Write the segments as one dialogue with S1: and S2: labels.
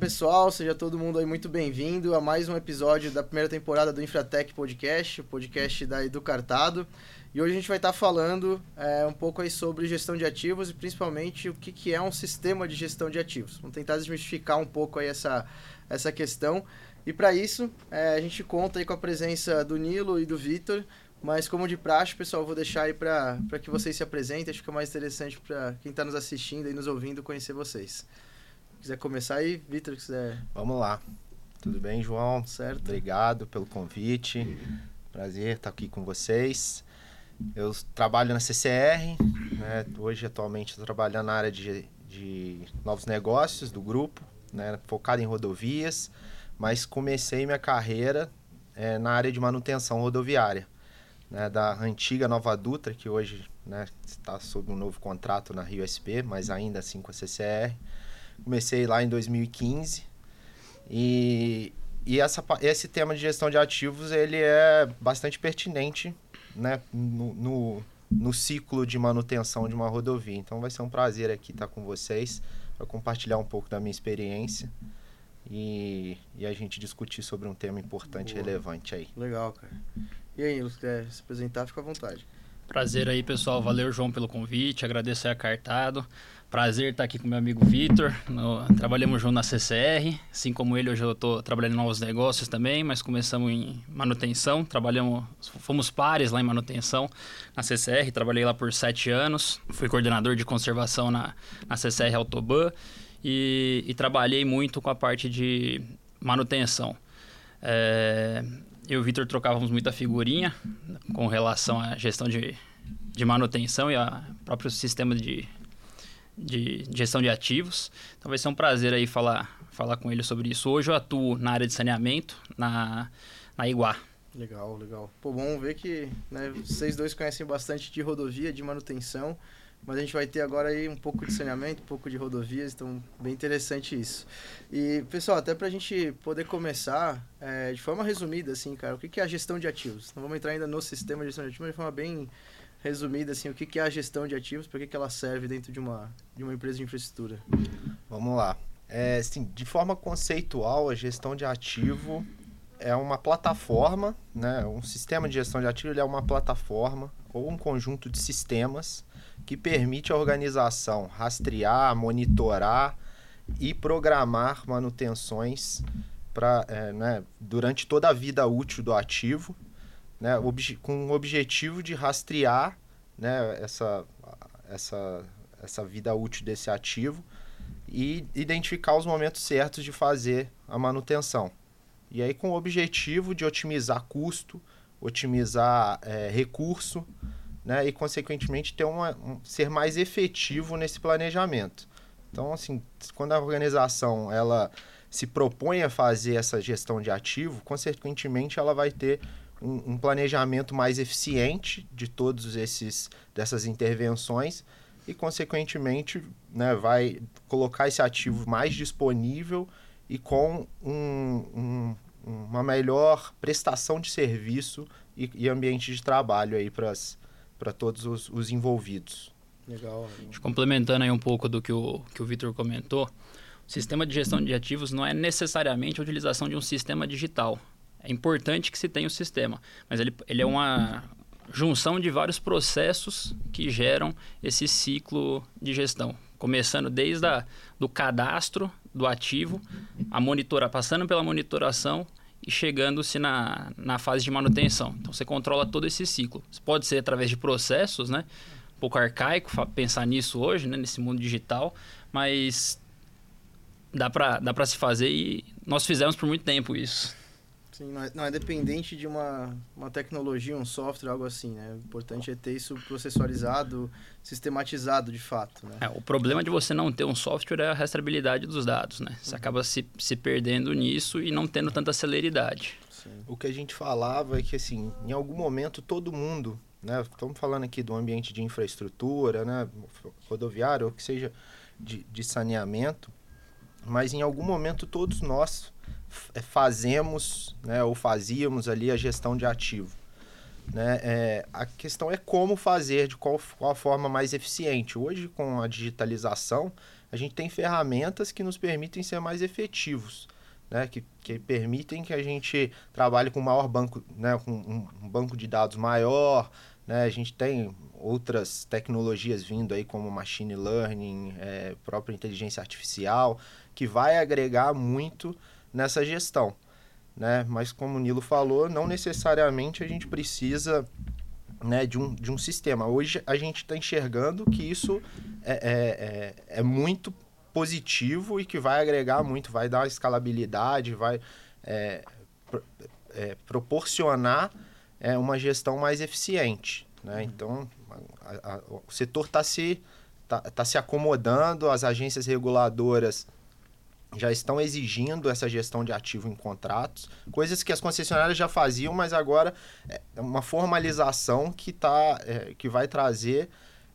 S1: pessoal, seja todo mundo aí muito bem-vindo a mais um episódio da primeira temporada do Infratech Podcast, o podcast da Educartado. E hoje a gente vai estar falando é, um pouco aí sobre gestão de ativos e principalmente o que, que é um sistema de gestão de ativos. Vamos tentar desmistificar um pouco aí essa, essa questão. E para isso, é, a gente conta aí com a presença do Nilo e do Vitor, mas como de praxe, pessoal, vou deixar aí para que vocês se apresentem, acho que é mais interessante para quem está nos assistindo e nos ouvindo conhecer vocês. Se quiser começar aí, Vitor, quiser.
S2: Vamos lá. Tudo bem, João?
S1: Certo.
S2: Obrigado pelo convite. Prazer estar aqui com vocês. Eu trabalho na CCR, né? hoje atualmente estou trabalhando na área de, de novos negócios do grupo, né? focado em rodovias, mas comecei minha carreira é, na área de manutenção rodoviária né, da antiga Nova Dutra, que hoje né, está sob um novo contrato na Rio SP, mas ainda assim com a CCR. Comecei lá em 2015 e, e essa, esse tema de gestão de ativos ele é bastante pertinente né, no, no, no ciclo de manutenção de uma rodovia. Então vai ser um prazer aqui estar com vocês para compartilhar um pouco da minha experiência e, e a gente discutir sobre um tema importante e relevante aí.
S1: Legal, cara. E aí, Nilo, quer se apresentar, fica à vontade.
S3: Prazer aí, pessoal. Valeu, João, pelo convite. Agradeço aí a Cartado. Prazer estar aqui com meu amigo Vitor. Trabalhamos junto na CCR. Assim como ele, hoje eu estou trabalhando em novos negócios também, mas começamos em manutenção. Trabalhamos, fomos pares lá em manutenção na CCR. Trabalhei lá por sete anos. Fui coordenador de conservação na, na CCR Autoban e, e trabalhei muito com a parte de manutenção. É, eu e o Vitor trocávamos muita figurinha com relação à gestão de, de manutenção e ao próprio sistema de, de gestão de ativos. Então vai ser um prazer aí falar, falar com ele sobre isso. Hoje eu atuo na área de saneamento, na, na Iguá.
S1: Legal, legal. Pô, bom ver que né, vocês dois conhecem bastante de rodovia, de manutenção. Mas a gente vai ter agora aí um pouco de saneamento, um pouco de rodovias, então bem interessante isso. E, pessoal, até para a gente poder começar, é, de forma resumida, assim, cara, o que é a gestão de ativos? Não vamos entrar ainda no sistema de gestão de ativos, mas de forma bem resumida, assim, o que é a gestão de ativos, para que ela serve dentro de uma, de uma empresa de infraestrutura?
S2: Vamos lá. É, assim, de forma conceitual, a gestão de ativo é uma plataforma, né? um sistema de gestão de ativo é uma plataforma ou um conjunto de sistemas que permite a organização rastrear, monitorar e programar manutenções pra, é, né, durante toda a vida útil do ativo, né, com o objetivo de rastrear né, essa, essa, essa vida útil desse ativo e identificar os momentos certos de fazer a manutenção. E aí com o objetivo de otimizar custo, otimizar é, recurso, né, e consequentemente ter uma, um, ser mais efetivo nesse planejamento. Então, assim, quando a organização ela se propõe a fazer essa gestão de ativo, consequentemente ela vai ter um, um planejamento mais eficiente de todos esses dessas intervenções e consequentemente né, vai colocar esse ativo mais disponível e com um, um, uma melhor prestação de serviço e, e ambiente de trabalho aí para as para todos os, os, envolvidos.
S1: Legal.
S3: Complementando aí um pouco do que o, que o Vitor comentou, o sistema de gestão de ativos não é necessariamente a utilização de um sistema digital. É importante que se tenha o sistema, mas ele, ele é uma junção de vários processos que geram esse ciclo de gestão. Começando desde a, do cadastro do ativo, a monitora, passando pela monitoração, chegando-se na, na fase de manutenção. Então você controla todo esse ciclo. Isso pode ser através de processos, né? Um pouco arcaico pensar nisso hoje, né? nesse mundo digital, mas dá para dá se fazer e nós fizemos por muito tempo isso.
S1: Sim, não é, não é, dependente de uma, uma tecnologia, um software, algo assim, né? O importante é ter isso processualizado, sistematizado de fato, né?
S3: É, o problema de você não ter um software é a rastreabilidade dos dados, né? Você uhum. acaba se, se perdendo nisso e não tendo tanta celeridade.
S2: Sim. O que a gente falava é que, assim, em algum momento todo mundo, né? Estamos falando aqui do ambiente de infraestrutura, né? Rodoviário, ou que seja de, de saneamento, mas em algum momento todos nós fazemos né, ou fazíamos ali a gestão de ativo. Né? É, a questão é como fazer, de qual, qual a forma mais eficiente. Hoje, com a digitalização, a gente tem ferramentas que nos permitem ser mais efetivos. Né, que, que permitem que a gente trabalhe com um maior banco, né, com um, um banco de dados maior, né, a gente tem outras tecnologias vindo aí como machine learning, é, própria inteligência artificial, que vai agregar muito nessa gestão. Né? Mas como o Nilo falou, não necessariamente a gente precisa né, de, um, de um sistema. Hoje a gente está enxergando que isso é, é, é, é, muito positivo e que vai agregar muito, vai dar escalabilidade, vai é, é, proporcionar é, uma gestão mais eficiente. Né? Uhum. Então, a, a, o setor está se, tá, tá se acomodando, as agências reguladoras já estão exigindo essa gestão de ativo em contratos, coisas que as concessionárias já faziam, mas agora é uma formalização que, tá, é, que vai trazer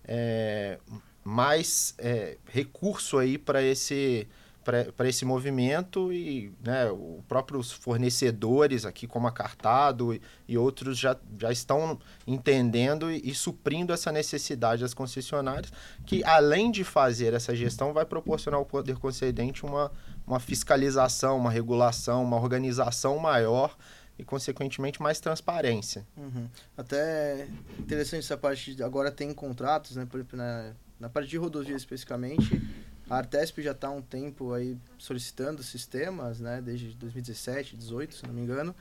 S2: é, mais é, recurso aí para esse para esse movimento e né, os próprios fornecedores aqui como a Cartado e, e outros já, já estão entendendo e, e, suprindo essa necessidade das concessionárias que além de fazer essa gestão vai proporcionar ao poder concedente uma, uma fiscalização, uma regulação, uma organização maior e consequentemente mais transparência.
S1: Uhum. Até interessante essa parte de agora tem contratos, né, na, na parte de rodovia especificamente a Artesp já está há um tempo aí solicitando sistemas, né, desde 2017, 2018, se não me engano.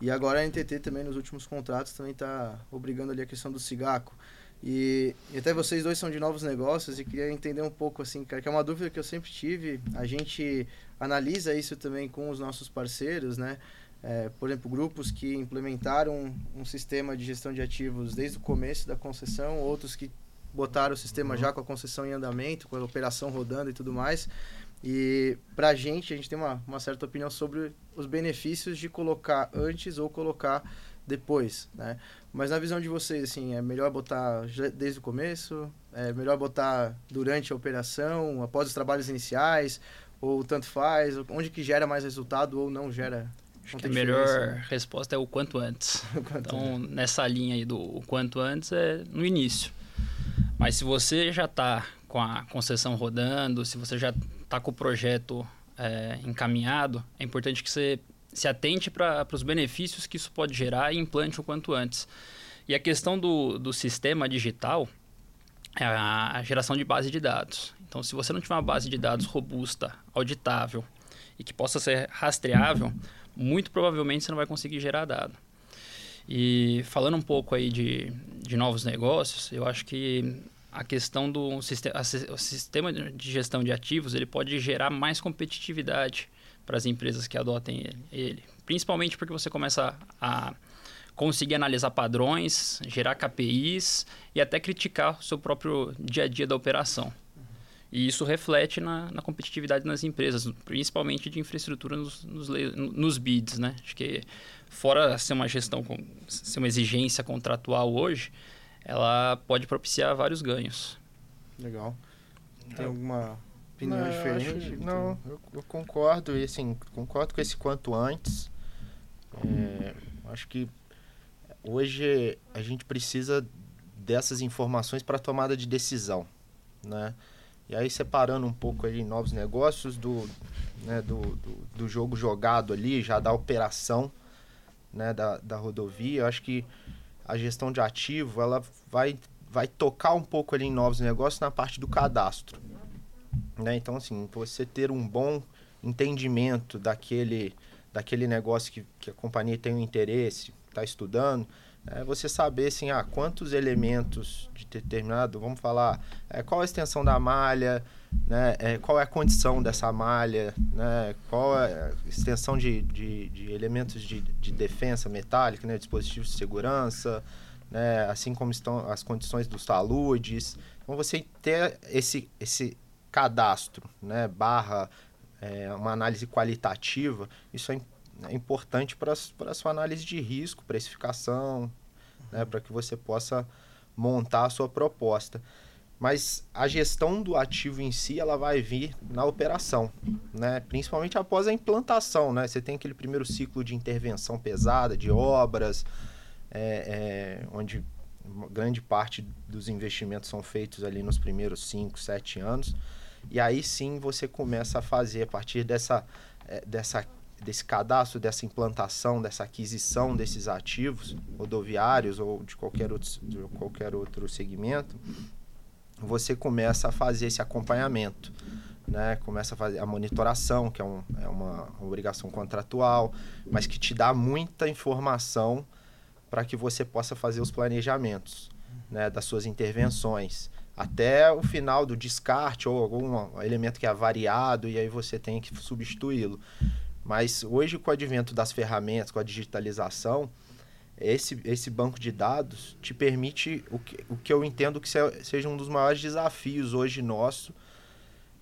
S1: E agora a NTT também, nos últimos contratos, também está obrigando ali a questão do cigaco. E, e, até vocês dois são de novos negócios e queria entender um pouco, assim, cara, que é uma dúvida que eu sempre tive. A gente analisa isso também com os nossos parceiros, né? É, por exemplo, grupos que implementaram um sistema de gestão de ativos desde o começo da concessão, outros que botaram o sistema uhum. já com a concessão em andamento, com a operação rodando e tudo mais. E para a gente, a gente tem uma, uma certa opinião sobre os benefícios de colocar antes ou colocar depois, né? Mas na visão de vocês, assim, é melhor botar desde o começo? É melhor botar durante a operação, após os trabalhos iniciais? Ou tanto faz? Onde que gera mais resultado ou não gera?
S3: Acho que a melhor resposta é o quanto antes. o quanto então, antes. nessa linha aí do o quanto antes é no início. Mas se você já está com a concessão rodando, se você já está com o projeto é, encaminhado, é importante que você se atente para os benefícios que isso pode gerar e implante o quanto antes. E a questão do, do sistema digital é a, geração de base de dados. Então, se você não tiver uma base de dados robusta, auditável e que possa ser rastreável, muito provavelmente você não vai conseguir gerar dado. E falando um pouco aí de, de novos negócios, eu acho que a questão do sistema, o sistema de gestão de ativos ele pode gerar mais competitividade para as empresas que adotem ele. Principalmente porque você começa a conseguir analisar padrões, gerar KPIs e até criticar o seu próprio dia a dia da operação. E isso reflete na, na competitividade nas empresas, principalmente de infraestrutura nos, nos, nos bids, né? Acho que fora ser uma gestão, com, ser uma exigência contratual hoje, ela pode propiciar vários ganhos.
S1: Legal. Tem é. alguma opinião não, diferente?
S2: Acho, não, eu, eu, concordo, e assim, concordo com esse quanto antes. É, acho que hoje a gente precisa dessas informações para tomada de decisão, né? E aí separando um pouco aí novos negócios do, né, do, do, do jogo jogado ali, já da operação, né, da, da rodovia. Eu acho que a gestão de ativo ela vai, vai tocar um pouco ali em novos negócios na parte do cadastro. Né? Então, assim, você ter um bom entendimento daquele, daquele negócio que, que a companhia tem um interesse, está estudando, é você saber assim, ah, quantos elementos de determinado, vamos falar, é, qual a extensão da malha, né, é, qual é a condição dessa malha, né, qual é a extensão de, de, de elementos de, de defesa metálica, né, dispositivos de segurança, né, assim como estão as condições dos taludes. Então, você ter esse, esse cadastro, né, barra é, uma análise qualitativa, isso é é importante para a sua análise de risco, precificação, né, para que você possa montar a sua proposta. Mas a gestão do ativo em si, ela vai vir na operação, né? principalmente após a implantação. Né? Você tem aquele primeiro ciclo de intervenção pesada, de obras, é, é, onde grande parte dos investimentos são feitos ali nos primeiros 5, 7 anos. E aí sim você começa a fazer, a partir dessa, é, dessa, desse cadastro, dessa implantação, dessa aquisição desses ativos rodoviários ou de qualquer outro, de qualquer outro segmento, você começa a fazer esse acompanhamento. Né, começa a fazer a monitoração, que é, um, é uma obrigação contratual, mas que te dá muita informação para que você possa fazer os planejamentos né, das suas intervenções até o final do descarte ou algum elemento que é variado e aí você tem que substituí-lo. Mas hoje, com o advento das ferramentas, com a digitalização, esse, esse banco de dados te permite o que, o que eu entendo que seja um dos maiores desafios hoje nosso,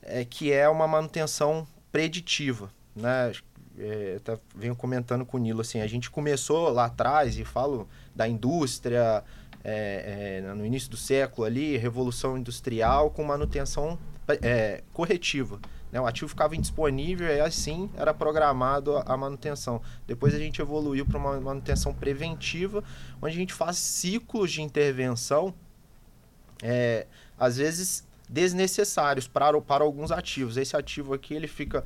S2: é, que é uma manutenção preditiva. Né? É, venho comentando com o Nilo, assim, a gente começou lá atrás, e falo da indústria, é, é, no início do século ali, revolução industrial com manutenção é, corretiva. Né? O ativo ficava indisponível e assim era programado a, manutenção. Depois a gente evoluiu para uma manutenção preventiva, onde a gente faz ciclos de intervenção, é, às vezes desnecessários para, para alguns ativos. Esse ativo aqui ele fica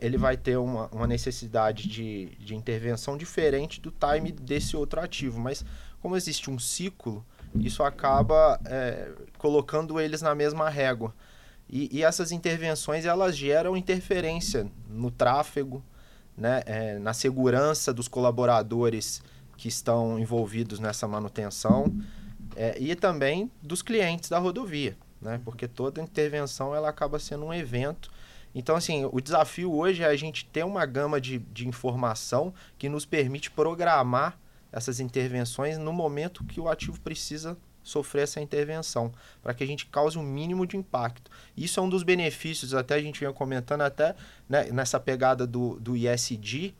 S2: ele vai ter uma, uma necessidade de, de intervenção diferente do time desse outro ativo, mas como existe um ciclo, isso acaba é, colocando eles na mesma régua. E, e, essas intervenções elas geram interferência no tráfego, né, é, na segurança dos colaboradores que estão envolvidos nessa manutenção é, e também dos clientes da rodovia, né, porque toda intervenção ela acaba sendo um evento. Então, assim, o desafio hoje é a gente ter uma gama de, de informação que nos permite programar essas intervenções no momento que o ativo precisa sofrer essa intervenção, para que a gente cause um mínimo de impacto. Isso é um dos benefícios, até a gente vinha comentando até né, nessa pegada do, do ISD,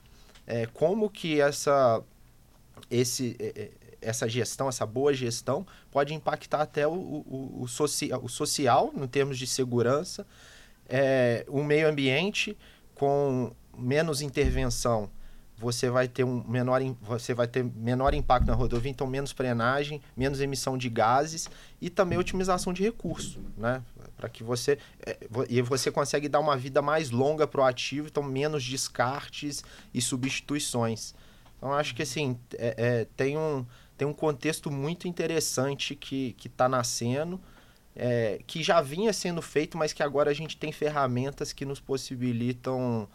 S2: é, como que essa, esse, é, é, essa gestão, essa boa gestão, pode impactar até o, o, o, soci, o social, no termos de segurança, é, o meio ambiente com menos intervenção você vai ter um menor você vai ter menor impacto na rodovia, então menos frenagem, menos emissão de gases e também otimização de recurso, né? Para que você é, e você consegue dar uma vida mais longa para o ativo, então menos descartes e substituições. Então acho que assim é, é, tem um tem um contexto muito interessante que que está nascendo. É, que já vinha sendo feito, mas que agora a gente tem ferramentas que nos possibilitam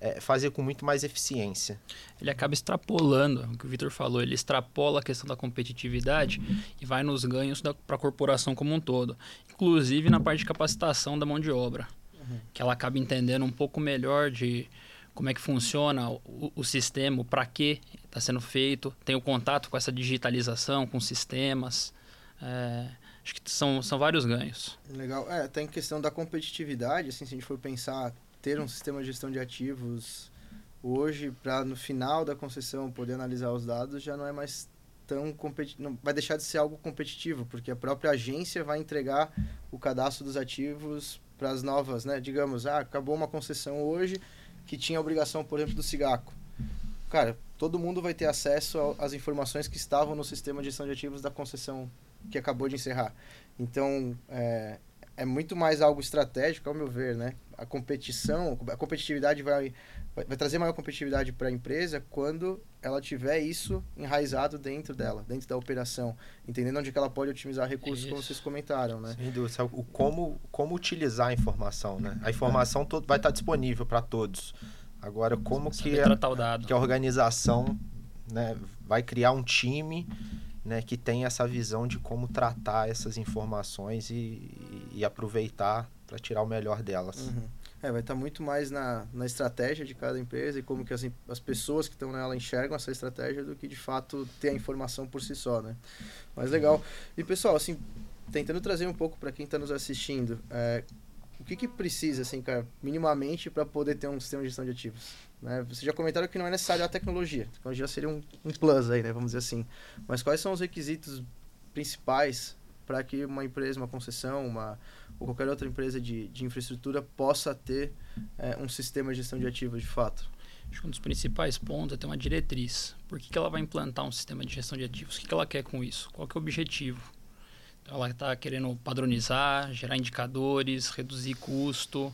S2: é, fazer com muito mais eficiência.
S3: Ele acaba extrapolando, o que o Vitor falou, ele extrapola a questão da competitividade e vai nos ganhos para a corporação como um todo, inclusive na parte de capacitação da mão de obra, uhum. que ela acaba entendendo um pouco melhor de como é que funciona o, o sistema, para que está sendo feito, tem o contato com essa digitalização, com sistemas. É, acho que são, são vários ganhos.
S1: Legal. É, tem questão da competitividade, assim, se a gente for pensar ter um sistema de gestão de ativos hoje para no final da concessão poder analisar os dados já não é mais tão competitivo, vai deixar de ser algo competitivo, porque a própria agência vai entregar o cadastro dos ativos para as novas, né? Digamos, ah, acabou uma concessão hoje que tinha a obrigação, por exemplo, do Cigaco. Cara, todo mundo vai ter acesso às informações que estavam no sistema de gestão de ativos da concessão que acabou de encerrar. Então, é, é muito mais algo estratégico, ao meu ver, né? A competição, a competitividade vai, vai, trazer maior competitividade para a empresa quando ela tiver isso enraizado dentro dela, dentro da operação, entendendo onde que ela pode otimizar recursos, isso. como vocês comentaram, né?
S2: Sem dúvida, o como, como utilizar a informação, né? A informação todo, vai estar disponível para todos. Agora, como que a, que a organização né, vai criar um time né, que tem essa visão de como tratar essas informações e, e aproveitar para tirar o melhor delas.
S1: Uhum. É, vai estar tá muito mais na, na estratégia de cada empresa e como que as, as pessoas que estão nela enxergam essa estratégia do que de fato ter a informação por si só, né? Mas legal. E pessoal, assim, tentando trazer um pouco para quem está nos assistindo, é, o que, que precisa, assim, cara, minimamente para poder ter um sistema de gestão de ativos? Né? Vocês já comentaram que não é necessário a tecnologia. A tecnologia seria um, um plus aí, né? Vamos dizer assim. Mas quais são os requisitos principais para que uma empresa, uma concessão, uma, ou qualquer outra empresa de, de infraestrutura possa ter é, um sistema de gestão de ativos de fato?
S3: Acho que um dos principais pontos é ter uma diretriz. Por que, que ela vai implantar um sistema de gestão de ativos? O que, que ela quer com isso? Qual é o objetivo? Ela está querendo padronizar, gerar indicadores, reduzir custo,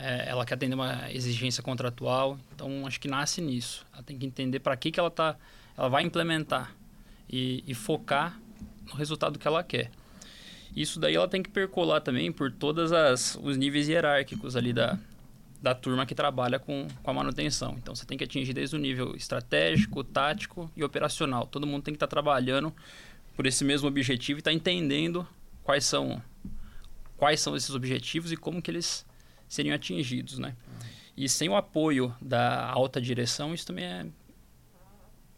S3: é, ela quer atender uma exigência contratual. Então, acho que nasce nisso. Ela tem que entender para que, que ela, tá, ela vai implementar e, e focar no resultado que ela quer. Isso daí ela tem que percolar também por todos os níveis hierárquicos ali da, da turma que trabalha com, com a manutenção. Então você tem que atingir desde o nível estratégico, tático e operacional. Todo mundo tem que estar tá trabalhando por esse mesmo objetivo e estar tá entendendo quais são quais são esses objetivos e como que eles seriam atingidos, né? E sem o apoio da alta direção, isso também é,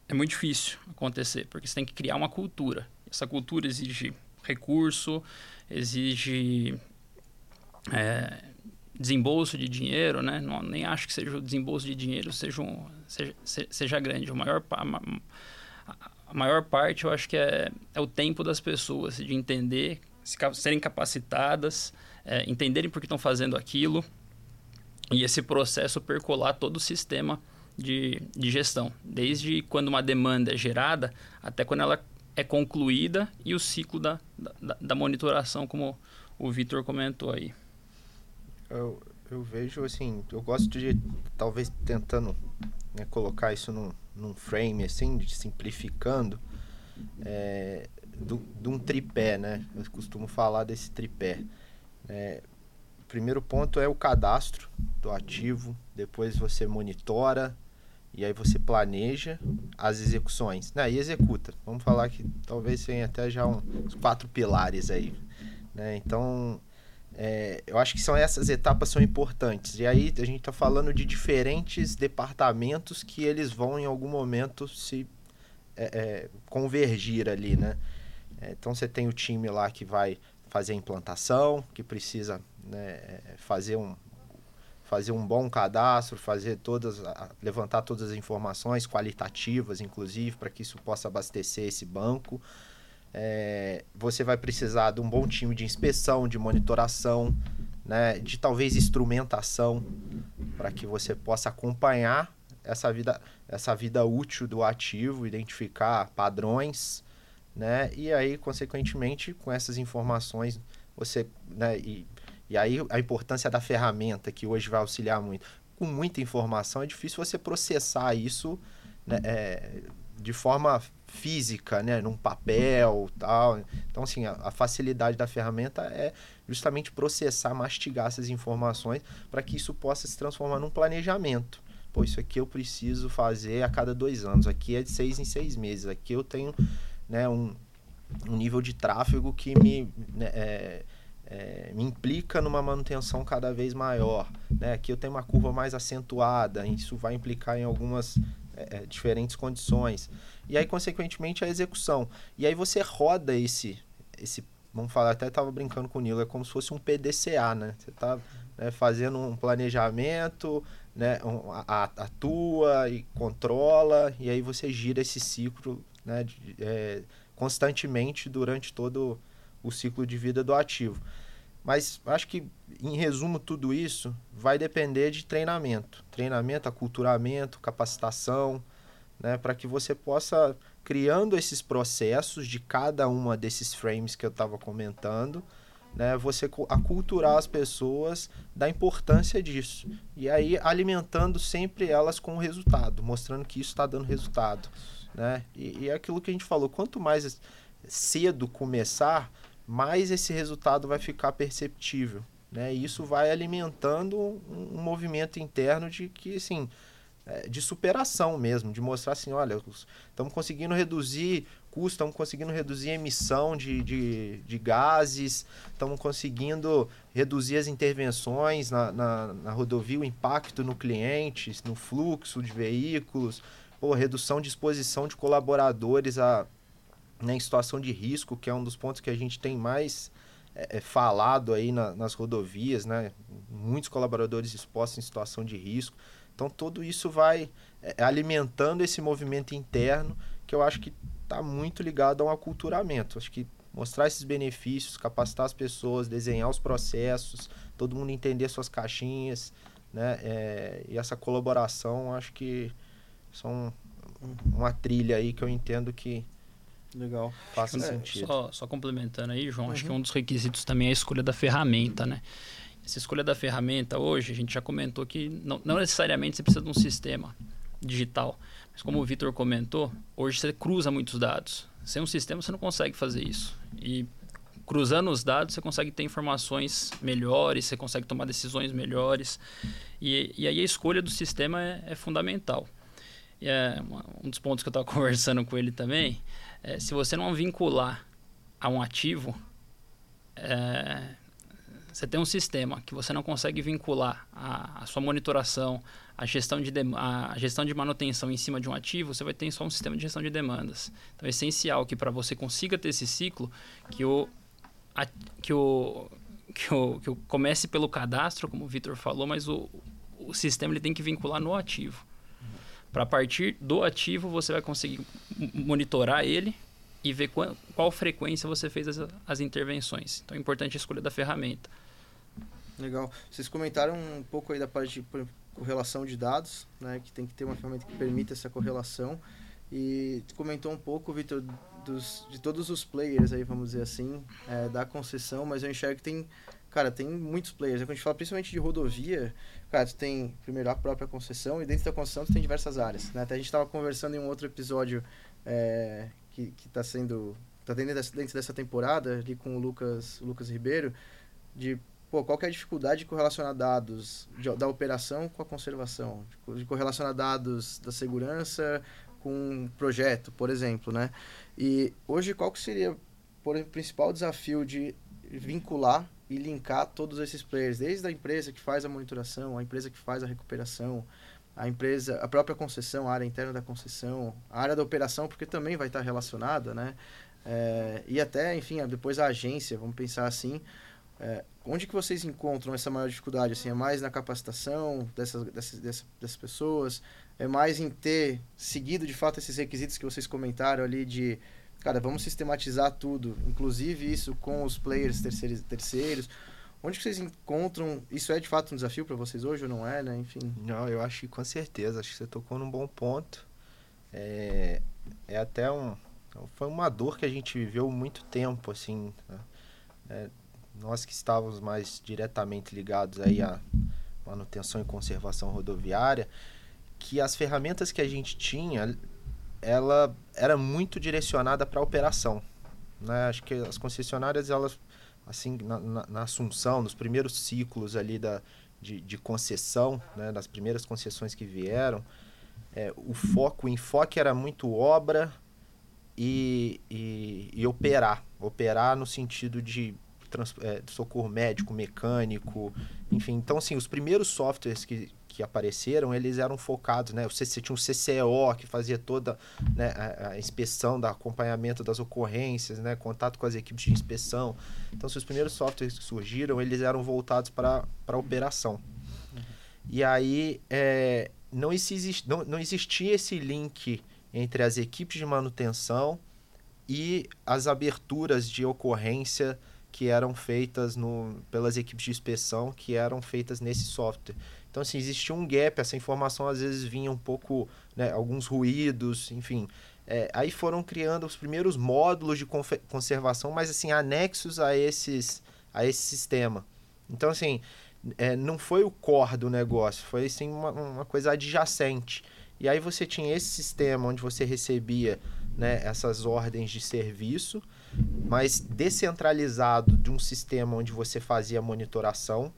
S3: é muito difícil acontecer, porque você tem que criar uma cultura. Essa cultura exige recurso, exige é, desembolso de dinheiro, né? Não, nem acho que seja o desembolso de dinheiro seja, um, seja, seja grande. O maior, a maior parte, eu acho que é, é o tempo das pessoas, de entender, se, serem capacitadas, é, entenderem por que estão fazendo aquilo e esse processo percolar todo o sistema de, de gestão, desde quando uma demanda é gerada até quando ela é concluída e o ciclo da, da, da monitoração, como o Vitor comentou aí.
S2: Eu, eu vejo assim, eu gosto de talvez tentando né, colocar isso num, num frame assim, de simplificando, é, de um tripé, né? Eu costumo falar desse tripé. É, primeiro ponto é o cadastro do ativo, depois você monitora, e aí você planeja as execuções, né? E executa. Vamos falar que talvez tenha até já um, uns quatro pilares aí, né? Então, é, eu acho que são essas etapas são importantes. E aí a gente está falando de diferentes departamentos que eles vão em algum momento se é, é, convergir ali, né? É, então você tem o time lá que vai fazer a implantação, que precisa né, fazer um, fazer um bom cadastro, fazer todas, levantar todas as informações qualitativas, inclusive, para que isso possa abastecer esse banco. É, você vai precisar de um bom time de inspeção, de monitoração, né, de talvez instrumentação, para que você possa acompanhar essa vida, essa vida útil do ativo, identificar padrões, né, e aí, consequentemente, com essas informações, você, né, e e aí a importância da ferramenta, que hoje vai auxiliar muito. Com muita informação, é difícil você processar isso né, é, de forma física, né, num papel tal. Então, assim, a, a, facilidade da ferramenta é justamente processar, mastigar essas informações para que isso possa se transformar num planejamento. Pô, isso aqui eu preciso fazer a cada dois anos, aqui é de seis em seis meses, aqui eu tenho né, um, um nível de tráfego que me... Né, é, é, me implica numa manutenção cada vez maior. Né? Aqui eu tenho uma curva mais acentuada, isso vai implicar em algumas é, é, diferentes condições. E aí, consequentemente, a execução. E aí você roda esse, esse vamos falar, até estava brincando com o Nilo, é como se fosse um PDCA, né? Você está né, fazendo um planejamento, né, atua e controla, e aí você gira esse ciclo né, de, é, constantemente durante todo o ciclo de vida do ativo. Mas acho que, em resumo, tudo isso vai depender de treinamento. Treinamento, aculturamento, capacitação, né? Para que você possa, criando esses processos de cada uma desses frames que eu estava comentando, né? Você aculturar as pessoas da importância disso. E aí alimentando sempre elas com o resultado, mostrando que isso está dando resultado. Né? E, e é aquilo que a gente falou, quanto mais cedo começar, mais esse resultado vai ficar perceptível. Né? E isso vai alimentando um, um movimento interno de que, assim, é, de superação mesmo, de mostrar assim, olha, estamos conseguindo reduzir custo, estamos conseguindo reduzir emissão de, de, de gases, estamos conseguindo reduzir as intervenções na, na, na, rodovia, o impacto no cliente, no fluxo de veículos, pô, redução de exposição de colaboradores a, né, em situação de risco, que é um dos pontos que a gente tem mais é, é, falado aí na, nas rodovias, né? Muitos colaboradores expostos em situação de risco. Então, tudo isso vai é, alimentando esse movimento interno, que eu acho que está muito ligado a um aculturamento. Acho que mostrar esses benefícios, capacitar as pessoas, desenhar os processos, todo mundo entender suas caixinhas, né? É, e essa colaboração, acho que são uma trilha aí que eu entendo que
S1: Legal.
S2: Faça
S3: É,
S2: sentido.
S3: Só, só complementando aí, João, acho que
S1: Uhum.
S3: um dos requisitos também é a escolha da ferramenta, né? Essa escolha da ferramenta hoje, a gente já comentou que não, não necessariamente você precisa de um sistema digital. Mas como o Vitor comentou, hoje você cruza muitos dados. Sem um sistema você não consegue fazer isso. E cruzando os dados você consegue ter informações melhores, você consegue tomar decisões melhores. E, e aí a escolha do sistema é, é fundamental. E é um dos pontos que eu estava conversando com ele também, é, se você não vincular a um ativo, é, você tem um sistema que você não consegue vincular a, a sua monitoração, a gestão, de dem- a gestão de manutenção em cima de um ativo, você vai ter só um sistema de gestão de demandas. Então é essencial que para você consiga ter esse ciclo, que o, a- que o, que o, que o comece pelo cadastro, como o Vitor falou, mas o, o sistema ele tem que vincular no ativo. Para partir do ativo, você vai conseguir monitorar ele e ver qual, qual frequência você fez as, as intervenções. Então é importante a escolha da ferramenta.
S1: Legal. Vocês comentaram um pouco aí da parte de correlação de dados, né? Que tem que ter uma ferramenta que permita essa correlação. E comentou um pouco, Vitor, de todos os players aí, vamos dizer assim, é, da concessão, mas eu enxergo que tem, cara, tem muitos players. Quando a gente fala principalmente de rodovia, cara, tu tem primeiro a própria concessão e dentro da concessão tu tem diversas áreas, né? Até a gente estava conversando em um outro episódio é, que, que tá sendo, tá dentro dessa, dentro dessa temporada, ali com o Lucas, Lucas Ribeiro, de pô, qual que é a dificuldade de correlacionar dados de- da operação com a conservação, de co- de correlacionar dados da segurança com um projeto, por exemplo, né? E hoje qual que seria por exemplo, o principal desafio de vincular e linkar todos esses players, desde a empresa que faz a monitoração, a empresa que faz a recuperação, a empresa, a própria concessão, a área interna da concessão, a área da operação, porque também vai estar relacionada, né? É, e até, enfim, depois a agência, vamos pensar assim, é, onde que vocês encontram essa maior dificuldade? Assim, é mais na capacitação dessas, dessas, dessas, dessas pessoas? É mais em ter seguido, de fato, esses requisitos que vocês comentaram ali de, cara, vamos sistematizar tudo, inclusive isso com os players terceiros, terceiros. Onde vocês encontram? Isso é de fato um desafio para vocês hoje ou não é, né? Enfim.
S2: Não, eu acho que com certeza. Acho que você tocou num bom ponto. É, é até um. Foi uma dor que a gente viveu muito tempo, assim. né? É, nós que estávamos mais diretamente ligados aí à manutenção e conservação rodoviária, que as ferramentas que a gente tinha, ela era muito direcionada para a operação. Né? Acho que as concessionárias, elas, assim, na, na, na assunção, nos primeiros ciclos ali da, de, de concessão, né, das primeiras concessões que vieram, é, o foco, o enfoque era muito obra e, e, e operar. Operar no sentido de, trans, é, socorro médico, mecânico, enfim. Então, assim, os primeiros softwares que, que apareceram, eles eram focados, né? Você tinha um CCO que fazia toda né, a, a inspeção, da acompanhamento das ocorrências, né? Contato com as equipes de inspeção. Então, se os primeiros softwares que surgiram, eles eram voltados para a operação. E aí, é, não, existe, não, não existia esse link entre as equipes de manutenção e as aberturas de ocorrência que eram feitas no, pelas equipes de inspeção que eram feitas nesse software. Então, assim, existia um gap, essa informação às vezes vinha um pouco, né, alguns ruídos, enfim. É, aí foram criando os primeiros módulos de conservação, mas assim, anexos a, esses, a esse sistema. Então, assim, é, não foi o core do negócio, foi assim, uma, uma coisa adjacente. E aí você tinha esse sistema onde você recebia né, essas ordens de serviço, mas descentralizado de um sistema onde você fazia monitoração,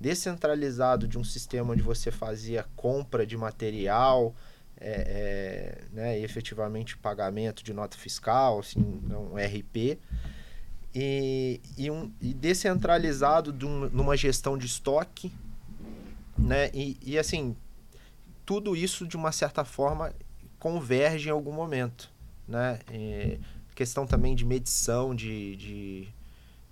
S2: descentralizado de um sistema onde você fazia compra de material, é, é, né, e efetivamente pagamento de nota fiscal, assim, um RP, e, e, um, e descentralizado de um, numa gestão de estoque, né, e, e assim, tudo isso de uma certa forma converge em algum momento, né, e, questão também de medição de, de,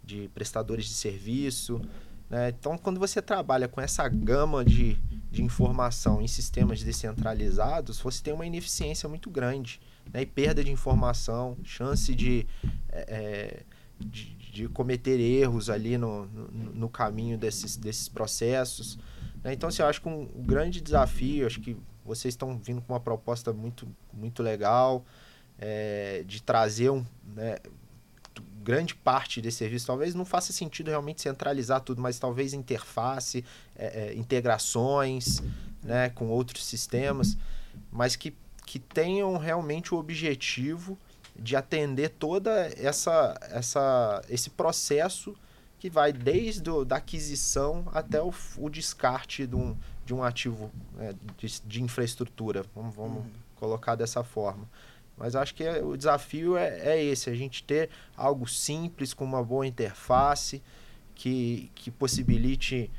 S2: de prestadores de serviço, né? Então, quando você trabalha com essa gama de, de informação em sistemas descentralizados, você tem uma ineficiência muito grande, né? E perda de informação, chance de, é, de, de, cometer erros ali no, no, no, caminho desses, desses processos. Né? Então, assim, eu acho que um, um grande desafio, acho que vocês estão vindo com uma proposta muito, muito legal, é, de trazer um, né, grande parte desse serviço. Talvez não faça sentido realmente centralizar tudo, mas talvez interface, é, é, integrações né, com outros sistemas, mas que, que tenham realmente o objetivo de atender toda essa, essa esse processo que vai desde a da aquisição até o, o descarte de um, de um ativo é, de, de, infraestrutura. Vamos, vamos uhum. colocar dessa forma. Mas acho que é, o desafio é, é esse, a gente ter algo simples, com uma boa interface, que, que possibilite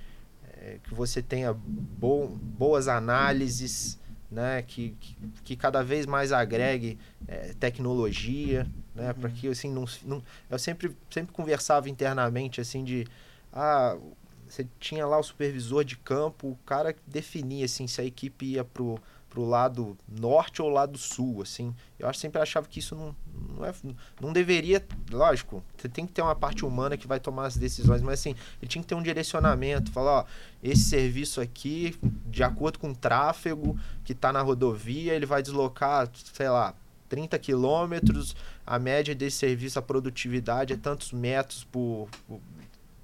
S2: é, que você tenha bo, boas análises, né? que, que, que cada vez mais agregue é, tecnologia, né? Uhum. Para que assim não, não, eu sempre sempre conversava internamente assim de ah, você tinha lá o supervisor de campo, o cara definia assim se a equipe ia pro pro lado norte ou lado sul, assim. Eu acho, sempre achava que isso não, não, é, não deveria, lógico, você tem que ter uma parte humana que vai tomar as decisões, mas assim, ele tinha que ter um direcionamento, falar, ó, esse serviço aqui, de acordo com o tráfego que está na rodovia, ele vai deslocar, sei lá, 30 quilômetros, a média desse serviço, a produtividade é tantos metros por, por,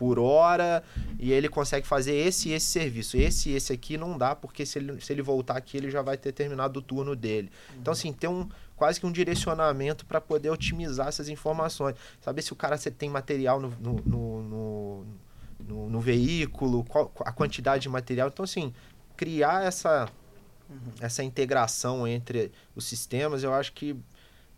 S2: por, hora, e ele consegue fazer esse e esse serviço. Esse e esse aqui não dá, porque se ele, se ele voltar aqui, ele já vai ter terminado o turno dele. Então, assim, tem um quase que um direcionamento para poder otimizar essas informações. Saber se o cara tem material no, no, no, no, no veículo, qual, a quantidade de material. Então, assim, criar essa uhum. essa integração entre os sistemas, eu acho que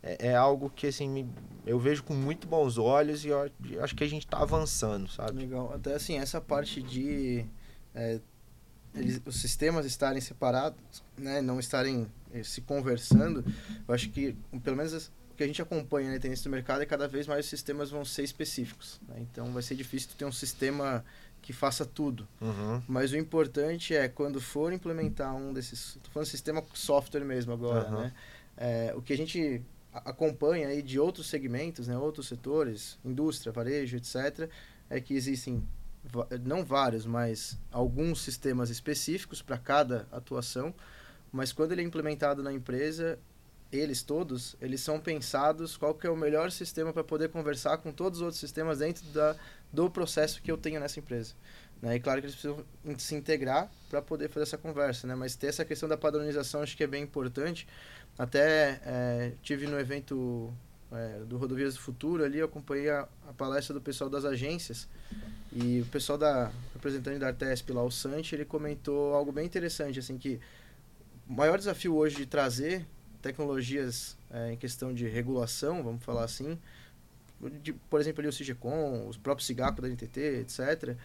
S2: é, é algo que assim me, eu vejo com muito bons olhos e eu, eu acho que a gente está avançando, sabe?
S1: Legal. Até assim, essa parte de é, eles, os sistemas estarem separados, né, não estarem eh, se conversando, eu acho que, pelo menos o que a gente acompanha na né, tendência do mercado é cada vez mais os sistemas vão ser específicos. Né? Então vai ser difícil ter um sistema que faça tudo.
S2: Uhum.
S1: Mas o importante é quando for implementar um desses, tô falando sistema software mesmo agora, uhum. né? É, o que a gente acompanha aí de outros segmentos, né, outros setores, indústria, varejo, etc, é que existem não vários, mas alguns sistemas específicos para cada atuação, mas quando ele é implementado na empresa, eles todos, eles são pensados qual que é o melhor sistema para poder conversar com todos os outros sistemas dentro da, do processo que eu tenho nessa empresa. Né? E claro que eles precisam se integrar para poder fazer essa conversa, né? mas ter essa questão da padronização acho que é bem importante. Até é, tive no evento é, do Rodovias do Futuro ali, eu acompanhei a, a, palestra do pessoal das agências e o pessoal da representante da Artesp lá, o Santi, ele comentou algo bem interessante, assim, que o maior desafio hoje de trazer tecnologias é, em questão de regulação, vamos falar assim, de, por exemplo, ali o CIGECOM, os próprios SIGACO da NTT, etc.,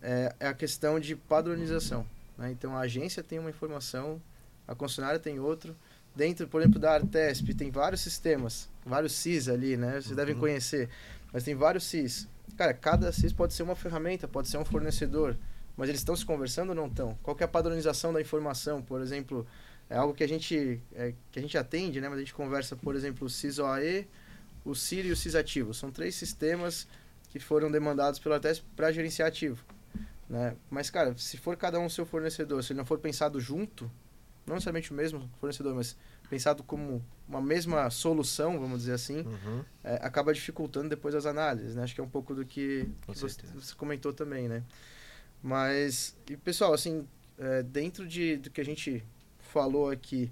S1: é, é a questão de padronização. Né? Então, a agência tem uma informação, a concessionária tem outro. Dentro, por exemplo, da Artesp, tem vários sistemas, vários CIS ali, né? Vocês uhum. devem conhecer. Mas tem vários CIS. Cara, cada CIS pode ser uma ferramenta, pode ser um fornecedor. Mas eles estão se conversando ou não estão? Qual é a padronização da informação? Por exemplo, é algo que a gente, é, que a gente atende, né? Mas a gente conversa, por exemplo, o CIS OAE, o CIR e o CIS ativo. São três sistemas que foram demandados pela TES para gerenciar ativo. Né? Mas, cara, se for cada um seu fornecedor, se ele não for pensado junto, não necessariamente o mesmo fornecedor, mas pensado como uma mesma solução, vamos dizer assim,
S2: uhum.
S1: é, acaba dificultando depois as análises, né? Acho que é um pouco do que, que você, você, comentou também, né? Mas, e pessoal, assim, é, dentro de, do que a gente falou aqui,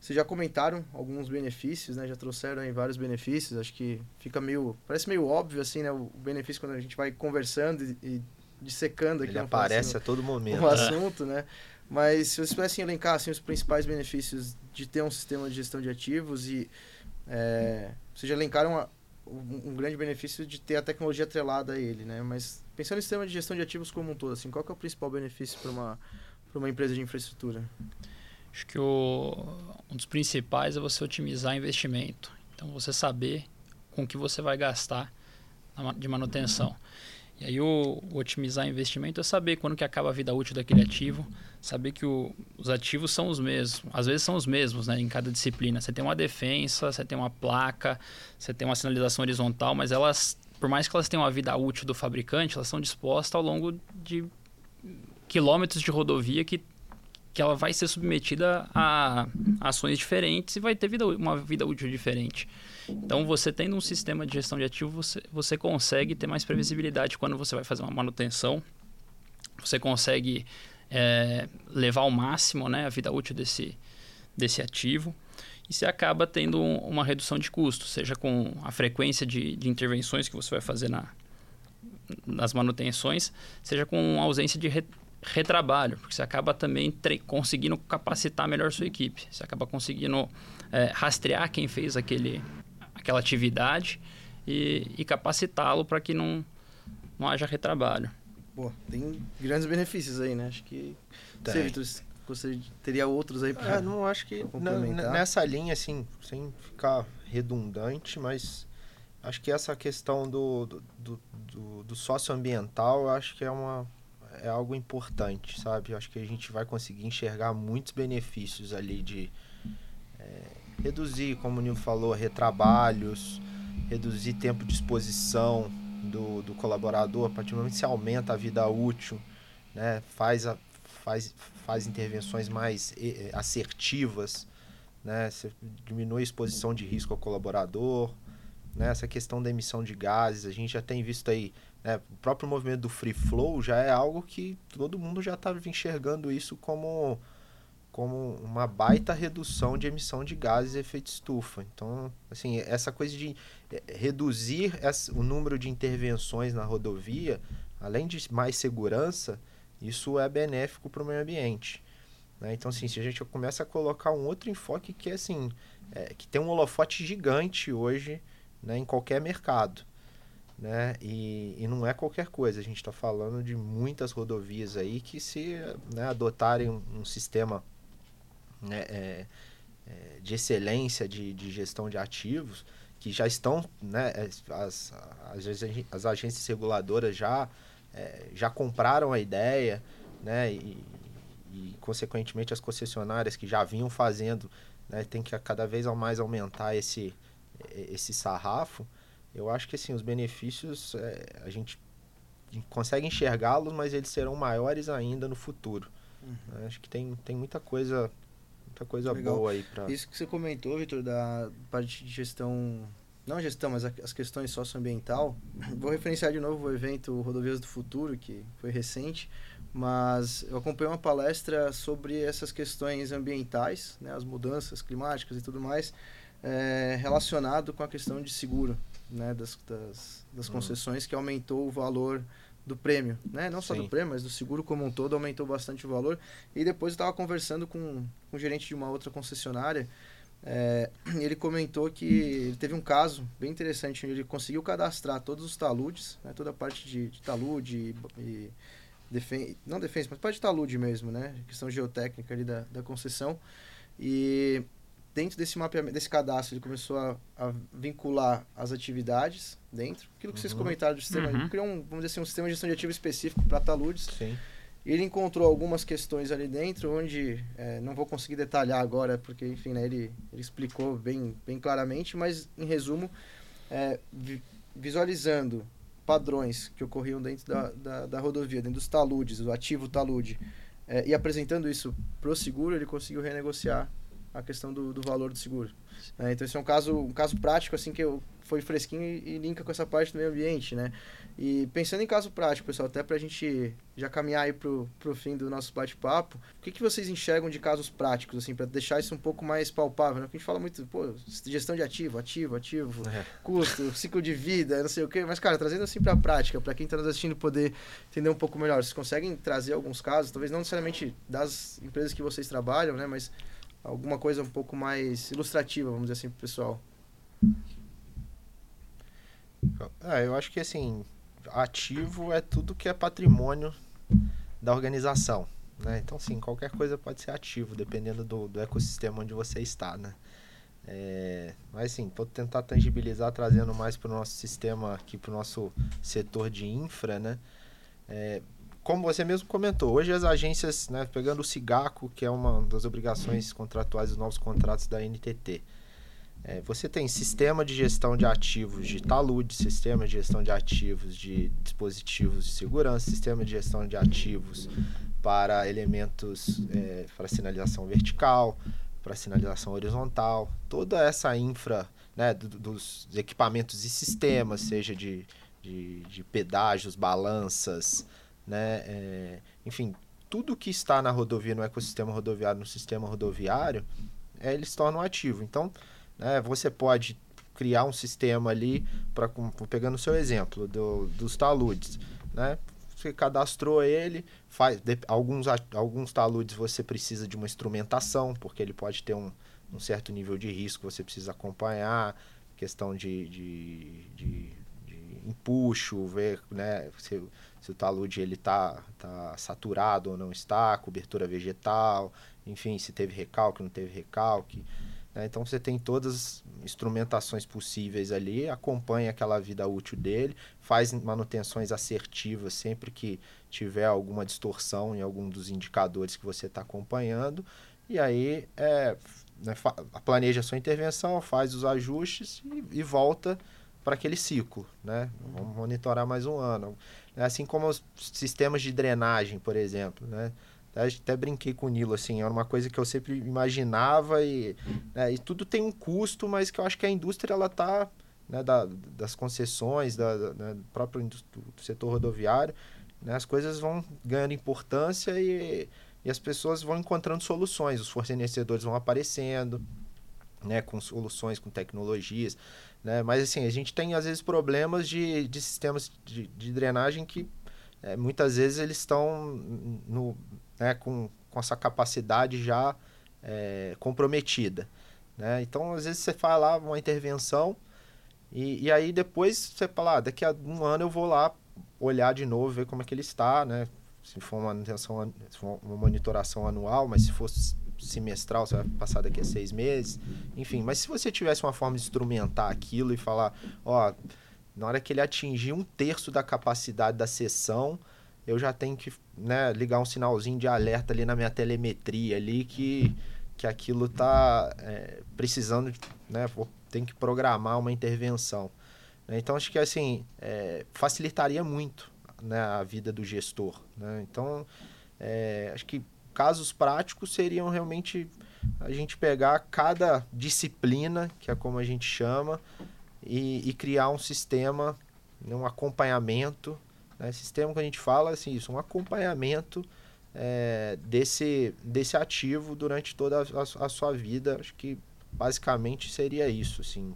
S1: vocês já comentaram alguns benefícios, né? Já trouxeram aí vários benefícios. Acho que fica meio. Parece meio óbvio, assim, né? O benefício quando a gente vai conversando e, e dissecando aqui.
S2: Ele aparece assim, a todo momento.
S1: O assunto, né? Mas se vocês pudessem elencar assim, os principais benefícios de ter um sistema de gestão de ativos e. É, vocês já elencaram um, um, grande benefício de ter a tecnologia atrelada a ele, né? Mas pensando em sistema de gestão de ativos como um todo, assim, qual é o principal benefício para uma, uma empresa de infraestrutura?
S3: Acho que o, um dos principais é você otimizar investimento. Então, você saber com que você vai gastar de manutenção. E aí, o, o otimizar investimento é saber quando que acaba a vida útil daquele ativo, saber que o, os ativos são os mesmos. Às vezes são os mesmos né, em cada disciplina. Você tem uma defensa, você tem uma placa, você tem uma sinalização horizontal, mas elas, por mais que elas tenham a vida útil do fabricante, elas são dispostas ao longo de quilômetros de rodovia que que ela vai ser submetida a ações diferentes e vai ter vida, uma vida útil diferente. Então, você tendo um sistema de gestão de ativo, você, você consegue ter mais previsibilidade quando você vai fazer uma manutenção. Você consegue é, levar ao máximo né, a vida útil desse, desse ativo. E você acaba tendo um, uma redução de custos, seja com a frequência de, de intervenções que você vai fazer na, nas manutenções, seja com ausência de re, retrabalho, porque você acaba também conseguindo capacitar melhor sua equipe. Você acaba conseguindo é, rastrear quem fez aquele, aquela atividade e, e capacitá-lo para que não, não haja retrabalho.
S1: Pô, tem grandes benefícios aí, né? Acho que você, Vitor, você teria outros aí para
S2: é, não acho que nessa linha assim, sem ficar redundante, mas acho que essa questão do, do, do, do socioambiental, eu acho que é uma é algo importante, sabe? Acho que a gente vai conseguir enxergar muitos benefícios ali de é, reduzir, como o Nil falou, retrabalhos, reduzir tempo de exposição do, do colaborador, a partir do momento que se aumenta a vida útil, né? faz, a, faz, faz intervenções mais assertivas, né? Você diminui a exposição de risco ao colaborador, né? essa questão da emissão de gases, a gente já tem visto aí é, o próprio movimento do free flow já é algo que todo mundo já está enxergando isso como, como uma baita redução de emissão de gases de efeito estufa. Então, assim, essa coisa de é, reduzir o número de intervenções na rodovia, além de mais segurança, isso é benéfico para o meio ambiente. Né? Então, assim, se a gente começa a colocar um outro enfoque que é assim, é, que tem um holofote gigante hoje né, em qualquer mercado né? E, e não é qualquer coisa. A gente está falando de muitas rodovias aí que se né, adotarem um, um sistema né, é, é, de excelência de, de gestão de ativos, que já estão, né, é, as, as, as agências reguladoras já, é, já compraram a ideia, né, e, e, consequentemente as concessionárias que já vinham fazendo, né, tem que cada vez mais aumentar esse, esse sarrafo, eu acho que assim, os benefícios é, a gente consegue enxergá-los, mas eles serão maiores ainda no futuro. Uhum. Acho que tem, tem muita coisa muita coisa Legal. boa aí para
S1: Isso que você comentou, Vitor, da parte de gestão, não gestão, mas as questões socioambiental. Vou referenciar de novo o evento Rodovias do Futuro, que foi recente, mas eu acompanhei uma palestra sobre essas questões ambientais, né, as mudanças climáticas e tudo mais, é, relacionado com a questão de seguro né, das, das, das hum. concessões, que aumentou o valor do prêmio, né? Não só Sim. do prêmio, mas do seguro como um todo aumentou bastante o valor. E depois eu estava conversando com, com o gerente de uma outra concessionária, é, ele comentou que ele teve um caso bem interessante, onde ele conseguiu cadastrar todos os taludes, né, toda a parte de, de talude e, e defen não defesa, mas parte de talude mesmo, né? Questão geotécnica ali da, da concessão. E dentro desse mapeamento, desse cadastro, ele começou a, a vincular as atividades dentro. Aquilo que uhum. vocês comentaram do sistema, uhum. ele criou um, vamos dizer assim, um sistema de gestão de ativos específico para taludes.
S2: Sim.
S1: Ele encontrou algumas questões ali dentro, onde é, não vou conseguir detalhar agora, porque, enfim, né, ele, ele explicou bem, bem claramente, mas, em resumo, é, vi, visualizando padrões que ocorriam dentro da, da, da, rodovia, dentro dos taludes, o ativo talude, é, e apresentando isso para o seguro, ele conseguiu renegociar a questão do, do valor do seguro. É, então, esse é um caso, um caso prático, assim, que eu, foi fresquinho e, e, linka com essa parte do meio ambiente, né? E pensando em caso prático, pessoal, até para a gente já caminhar aí pro, pro fim do nosso bate-papo, o que, que vocês enxergam de casos práticos, assim, para deixar isso um pouco mais palpável, né? Porque a gente fala muito, pô, gestão de ativo, ativo, ativo, é. custo, ciclo de vida, não sei o quê, mas, cara, trazendo assim para a prática, para quem está nos assistindo poder entender um pouco melhor, vocês conseguem trazer alguns casos, talvez não necessariamente das empresas que vocês trabalham, né? Mas alguma coisa um pouco mais ilustrativa, vamos dizer assim, pro pessoal.
S2: É, eu acho que assim, ativo é tudo que é patrimônio da organização. Né? Então, sim, qualquer coisa pode ser ativo, dependendo do, do ecossistema onde você está. Né? É, mas, sim, vou tentar tangibilizar, trazendo mais para o nosso sistema aqui, para o nosso setor de infra. Né? É, como você mesmo comentou, hoje as agências, né, pegando o SIGACO, que é uma das obrigações contratuais dos novos contratos da NTT, é, você tem sistema de gestão de ativos de talude, sistema de gestão de ativos de dispositivos de segurança, sistema de gestão de ativos para elementos é, para sinalização vertical, para sinalização horizontal, toda essa infra né, do, dos equipamentos e sistemas, seja de, de, de pedágios, balanças, né, é, enfim, tudo que está na rodovia, no ecossistema rodoviário, no sistema rodoviário, é, eles tornam ativo. Então, né, você pode criar um sistema ali, para pegando o seu exemplo do, dos taludes, né? Você cadastrou ele, faz de, alguns, alguns taludes você precisa de uma instrumentação, porque ele pode ter um, um certo nível de risco, você precisa acompanhar, questão de, de, de, de empuxo, ver né, se o talude ele tá, tá saturado ou não está, cobertura vegetal, enfim, se teve recalque, não teve recalque. Né? Então você tem todas as instrumentações possíveis ali, acompanha aquela vida útil dele, faz manutenções assertivas sempre que tiver alguma distorção em algum dos indicadores que você está acompanhando, e aí é, né, planeja a sua intervenção, faz os ajustes e, e volta para aquele ciclo. Né? Vamos monitorar mais um ano. Assim como os sistemas de drenagem, por exemplo. Né? Até brinquei com o Nilo, assim, era uma coisa que eu sempre imaginava e, né, e tudo tem um custo, mas que eu acho que a indústria, ela tá, né, da, das concessões, da, da né, do próprio do setor rodoviário, né, as coisas vão ganhando importância e, e as pessoas vão encontrando soluções, os fornecedores vão aparecendo, né, com soluções, com tecnologias, né, mas assim, a gente tem às vezes problemas de, de sistemas de, de drenagem que é, muitas vezes eles estão no, né, com, com essa capacidade já é, comprometida. Né? Então, às vezes você faz lá uma intervenção e, e aí depois você fala, ah, daqui a um ano eu vou lá olhar de novo, ver como é que ele está, né? Se for uma manutenção, uma monitoração anual, mas se fosse semestral, você vai passar daqui a seis meses, enfim. Mas se você tivesse uma forma de instrumentar aquilo e falar, ó, na hora que ele atingir um terço da capacidade da sessão, eu já tenho que né, ligar um sinalzinho de alerta ali na minha telemetria ali que, que aquilo tá é, precisando, né, tem que programar uma intervenção. Então acho que assim é, facilitaria muito né, a vida do gestor. Né? Então é, acho que casos práticos seriam realmente a gente pegar cada disciplina, que é como a gente chama, e, e criar um sistema, um acompanhamento né? Sistema que a gente fala, assim, isso, um acompanhamento é, desse, desse ativo durante toda a, a, sua vida. Acho que basicamente seria isso, assim.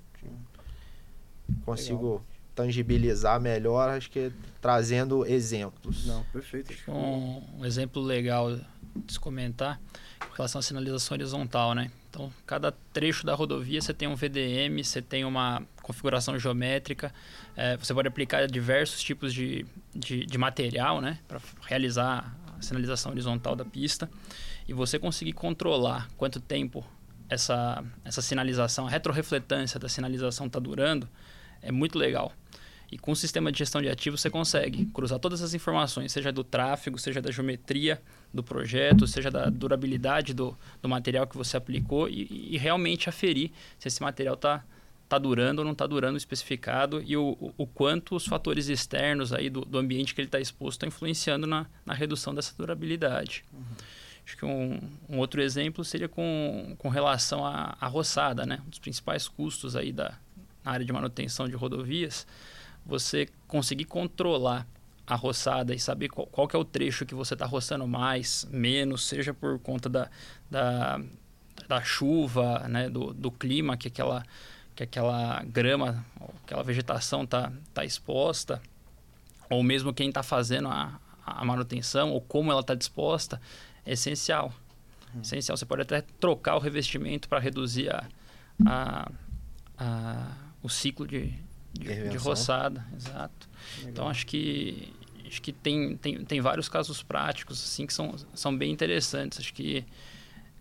S2: Consigo Legal. tangibilizar melhor, acho que trazendo exemplos.
S1: Não, perfeito.
S3: Um, um exemplo legal de se comentar com relação à sinalização horizontal, né? Então, cada trecho da rodovia você tem um VDM, você tem uma configuração geométrica, é, você pode aplicar diversos tipos de, de, de material, né? Para realizar a sinalização horizontal da pista e você conseguir controlar quanto tempo essa, essa sinalização, a retrorefletância da sinalização está durando, é muito legal. E com o sistema de gestão de ativos você consegue cruzar todas as informações, seja do tráfego, seja da geometria do projeto, seja da durabilidade do, do material que você aplicou e, e realmente aferir se esse material está tá durando ou não está durando especificado e o, o, o, quanto os fatores externos aí do, do ambiente que ele está exposto estão influenciando na, na redução dessa durabilidade. Uhum. Acho que um, um, outro exemplo seria com, com relação à, à roçada, né? Um dos principais custos aí da, na área de manutenção de rodovias você conseguir controlar a roçada e saber qual, qual é o trecho que você está roçando mais, menos, seja por conta da, da, da chuva, né, do, do clima que aquela, que aquela grama, aquela vegetação está tá exposta, ou mesmo quem está fazendo a, a manutenção, ou como ela está disposta, é essencial. Hum. Essencial. Você pode até trocar o revestimento para reduzir a, a, a, o ciclo de, de, de roçada, exato. Legal. Então acho que acho que tem, tem, tem vários casos práticos assim que são, são bem interessantes. Acho que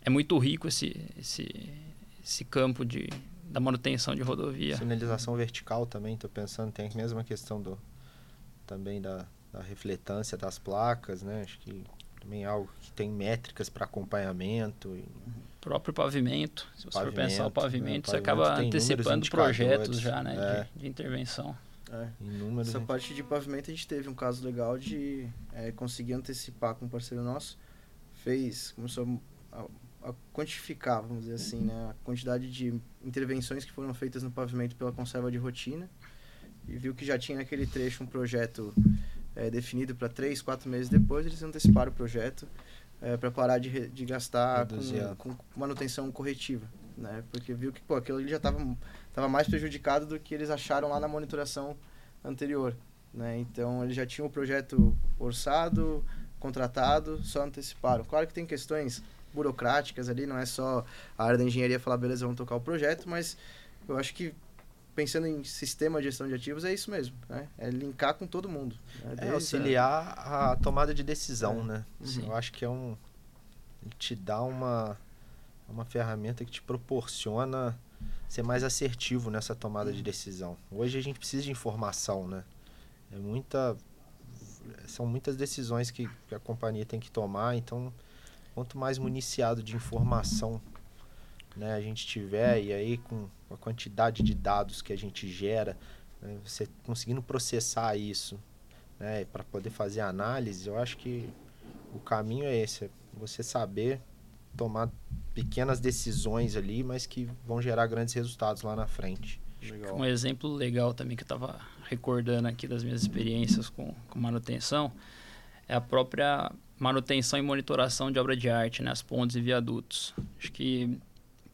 S3: é muito rico esse, esse, esse campo de, da manutenção de rodovia.
S2: Sinalização vertical também, estou pensando, tem a mesma questão do também da, da refletância das placas, né? Acho que também é algo que tem métricas para acompanhamento. E...
S3: próprio pavimento, se você pavimento, for pensar o pavimento, né? você acaba antecipando projetos já, né, é. de, de, intervenção.
S1: É.
S2: Inúmeros.
S1: Essa
S2: hein?
S1: parte de pavimento a gente teve um caso legal de é, conseguir antecipar com um parceiro nosso. Fez, começou a, a quantificar, vamos dizer assim, né, a quantidade de intervenções que foram feitas no pavimento pela conserva de rotina. E viu que já tinha naquele trecho um projeto é, definido para três, quatro meses depois, eles anteciparam o projeto é, para parar de, de gastar com, com manutenção corretiva. Né? Porque viu que pô, aquilo já estava tava mais prejudicado do que eles acharam lá na monitoração anterior. Né? Então eles já tinham o projeto orçado, contratado, só anteciparam. Claro que tem questões burocráticas ali, não é só a área da engenharia falar, beleza, vamos tocar o projeto, mas eu acho que pensando em sistema de gestão de ativos é isso mesmo, né? É linkar com todo mundo. né?
S2: É auxiliar a tomada de decisão,
S1: É.
S2: né?
S3: Sim.
S2: Eu acho que é um. te dá uma, uma ferramenta que te proporciona ser mais assertivo nessa tomada de decisão. Hoje a gente precisa de informação, né? É muita. São muitas decisões que, que a companhia tem que tomar, então quanto mais municiado de informação né, a gente tiver, e aí com a quantidade de dados que a gente gera, né, você conseguindo processar isso né, para poder fazer análise, eu acho que o caminho é esse, é você saber tomar pequenas decisões ali, mas que vão gerar grandes resultados lá na frente.
S1: Legal.
S3: Um exemplo legal também que eu estava recordando aqui das minhas experiências com, com manutenção é a própria manutenção e monitoração de obra de arte, né, as pontes e viadutos. Acho que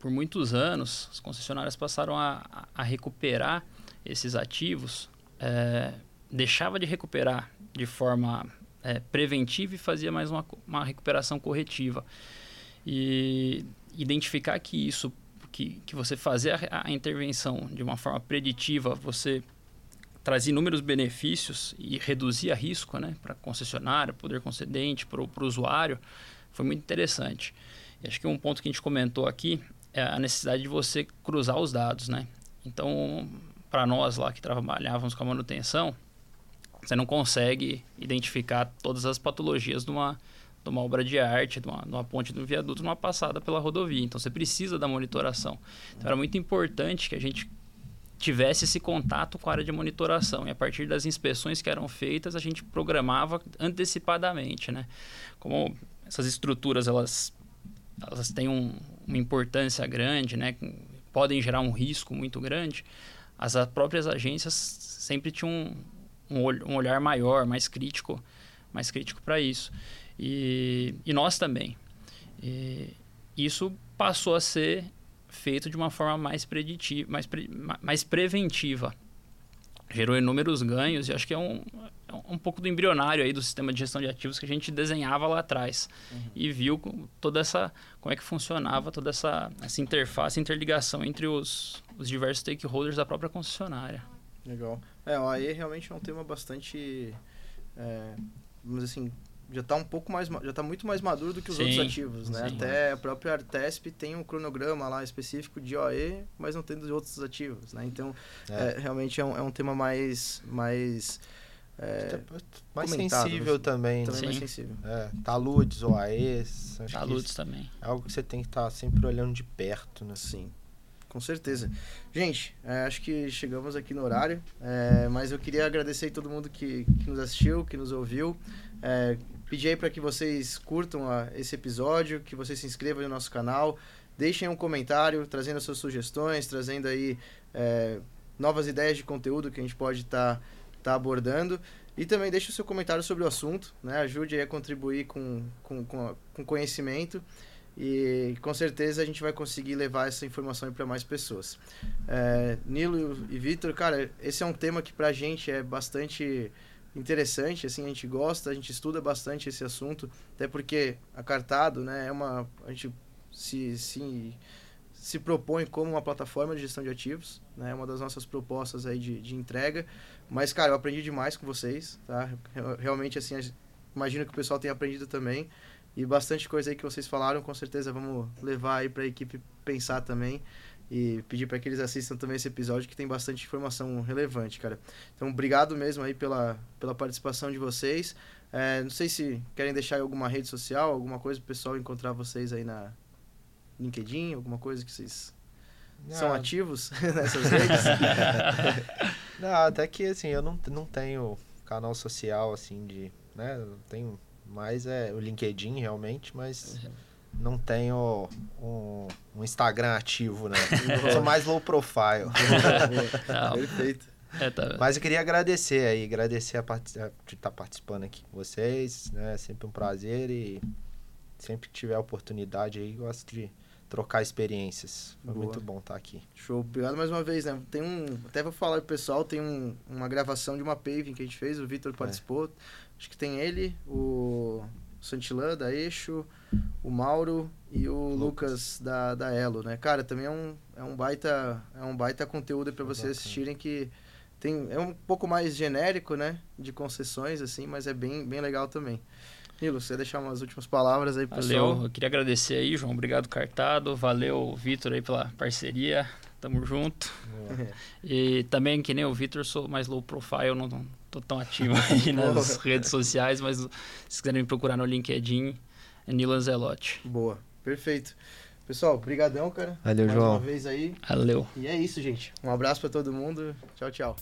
S3: por muitos anos as concessionárias passaram a, a- recuperar esses ativos, é, deixava de recuperar de forma é, preventiva e fazia mais uma, uma recuperação corretiva. E identificar que isso que, que você fazer a, a intervenção de uma forma preditiva, você trazia inúmeros benefícios e reduzia risco né, para concessionária, poder concedente, para o usuário, foi muito interessante. Acho que um ponto que a gente comentou aqui é a necessidade de você cruzar os dados. Né? Então, para nós lá que trabalhávamos com a manutenção, você não consegue identificar todas as patologias de uma, de uma obra de arte, de uma, de uma ponte, de um viaduto, numa passada pela rodovia. Então, você precisa da monitoração. Então, era muito importante que a gente tivesse esse contato com a área de monitoração. E a partir das inspeções que eram feitas, a gente programava antecipadamente, né? Como essas estruturas, elas, elas têm um, uma importância grande, né? Podem gerar um risco muito grande. As próprias agências sempre tinham um, um, um olhar maior, mais crítico, mais crítico para isso. E, e nós também. E isso passou a ser feito de uma forma mais preditiva, mais, pre, ma- mais preventiva. Gerou inúmeros ganhos e acho que é um, é um pouco do embrionário aí do sistema de gestão de ativos que a gente desenhava lá atrás e viu toda essa como é que funcionava toda essa, essa interface, interligação entre os, os diversos stakeholders da própria concessionária.
S1: Legal. É, o AE realmente é um tema bastante. É, vamos dizer assim, já está um pouco mais. ma- já tá muito mais maduro do que os
S3: Sim,
S1: outros ativos, né?
S3: sim.
S1: Até a própria Artesp tem um cronograma lá específico de OE, mas não tem dos outros ativos, né? Então,
S2: É.
S1: é, realmente é um, é um tema mais. mais é,
S2: mais sensível
S1: assim.
S2: também, né?
S1: também mais
S3: Sim.
S1: sensível.
S2: É, taludes, OAEs, acho que
S3: Taludes
S2: isso
S3: também.
S2: é algo que você tem que estar sempre olhando de perto, né?
S1: Sim, com certeza. Gente, é, acho que chegamos aqui no horário, é, mas eu queria agradecer a todo mundo que, que nos assistiu, que nos ouviu. É, pedir aí para que vocês curtam a- esse episódio, que vocês se inscrevam no nosso canal, deixem um comentário trazendo as suas sugestões, trazendo aí é, novas ideias de conteúdo que a gente pode estar tá abordando. E também deixe o seu comentário sobre o assunto, né? ajude a contribuir com, com, com, a- com conhecimento. E com certeza a gente vai conseguir levar essa informação para mais pessoas. É, Nilo e Vitor, cara, esse é um tema que pra gente é bastante interessante, assim, a gente gosta, a gente estuda bastante esse assunto, até porque a Cartado, né, é uma a gente se se, se propõe como uma plataforma de gestão de ativos, né, é uma das nossas propostas aí de, de entrega, mas cara, eu aprendi demais com vocês, tá? Real- Realmente assim, imagino que o pessoal tenha aprendido também. E bastante coisa aí que vocês falaram, com certeza vamos levar aí para a equipe pensar também e pedir para que eles assistam também esse episódio que tem bastante informação relevante, cara. Então, obrigado mesmo aí pela, pela participação de vocês. É, não sei se querem deixar aí alguma rede social, alguma coisa pro pessoal encontrar vocês aí na LinkedIn, alguma coisa que vocês são
S2: Ah,
S1: ativos nessas redes.
S2: Não, até que assim, eu não, não tenho canal social assim de. Né? Eu tenho mais é o LinkedIn realmente, mas não tenho um, um Instagram ativo, né? Sou mais low profile.
S1: Perfeito.
S3: é, tá-
S2: Mas eu queria agradecer aí, agradecer a part- a- de estar participando aqui com vocês, né? É sempre um prazer e sempre que tiver oportunidade aí, gosto de trocar experiências. Foi
S1: Boa.
S2: muito bom estar aqui.
S1: Show. Obrigado mais uma vez, né? Tem um. Até vou falar pro pessoal, tem um- uma gravação de uma paving que a gente fez, o Vitor participou. Acho que tem ele, o Santillan da Eixo, o Mauro e o Lucas, da, da Elo, né? Cara, também é um, é um baita. É um baita conteúdo para vocês
S2: Bacana.
S1: assistirem que. Tem, é um pouco mais genérico, né? De concessões, assim, mas é bem, bem legal também. Nilo, você deixar umas últimas palavras aí pro pessoal.
S3: Valeu, eu queria agradecer aí, João. Obrigado, Cartado. Valeu, Vitor, aí pela parceria. Tamo junto. E também, que nem o Vitor, sou mais low profile, não não tô tão ativo aí nas redes sociais, mas se quiserem me procurar no LinkedIn, é Nilo Anzelotti.
S1: Boa, perfeito. Pessoal, brigadão, cara.
S2: Valeu,
S1: Mais
S2: João.
S1: uma vez aí.
S3: Valeu.
S1: E é isso, gente. Um abraço pra todo mundo. Tchau, tchau.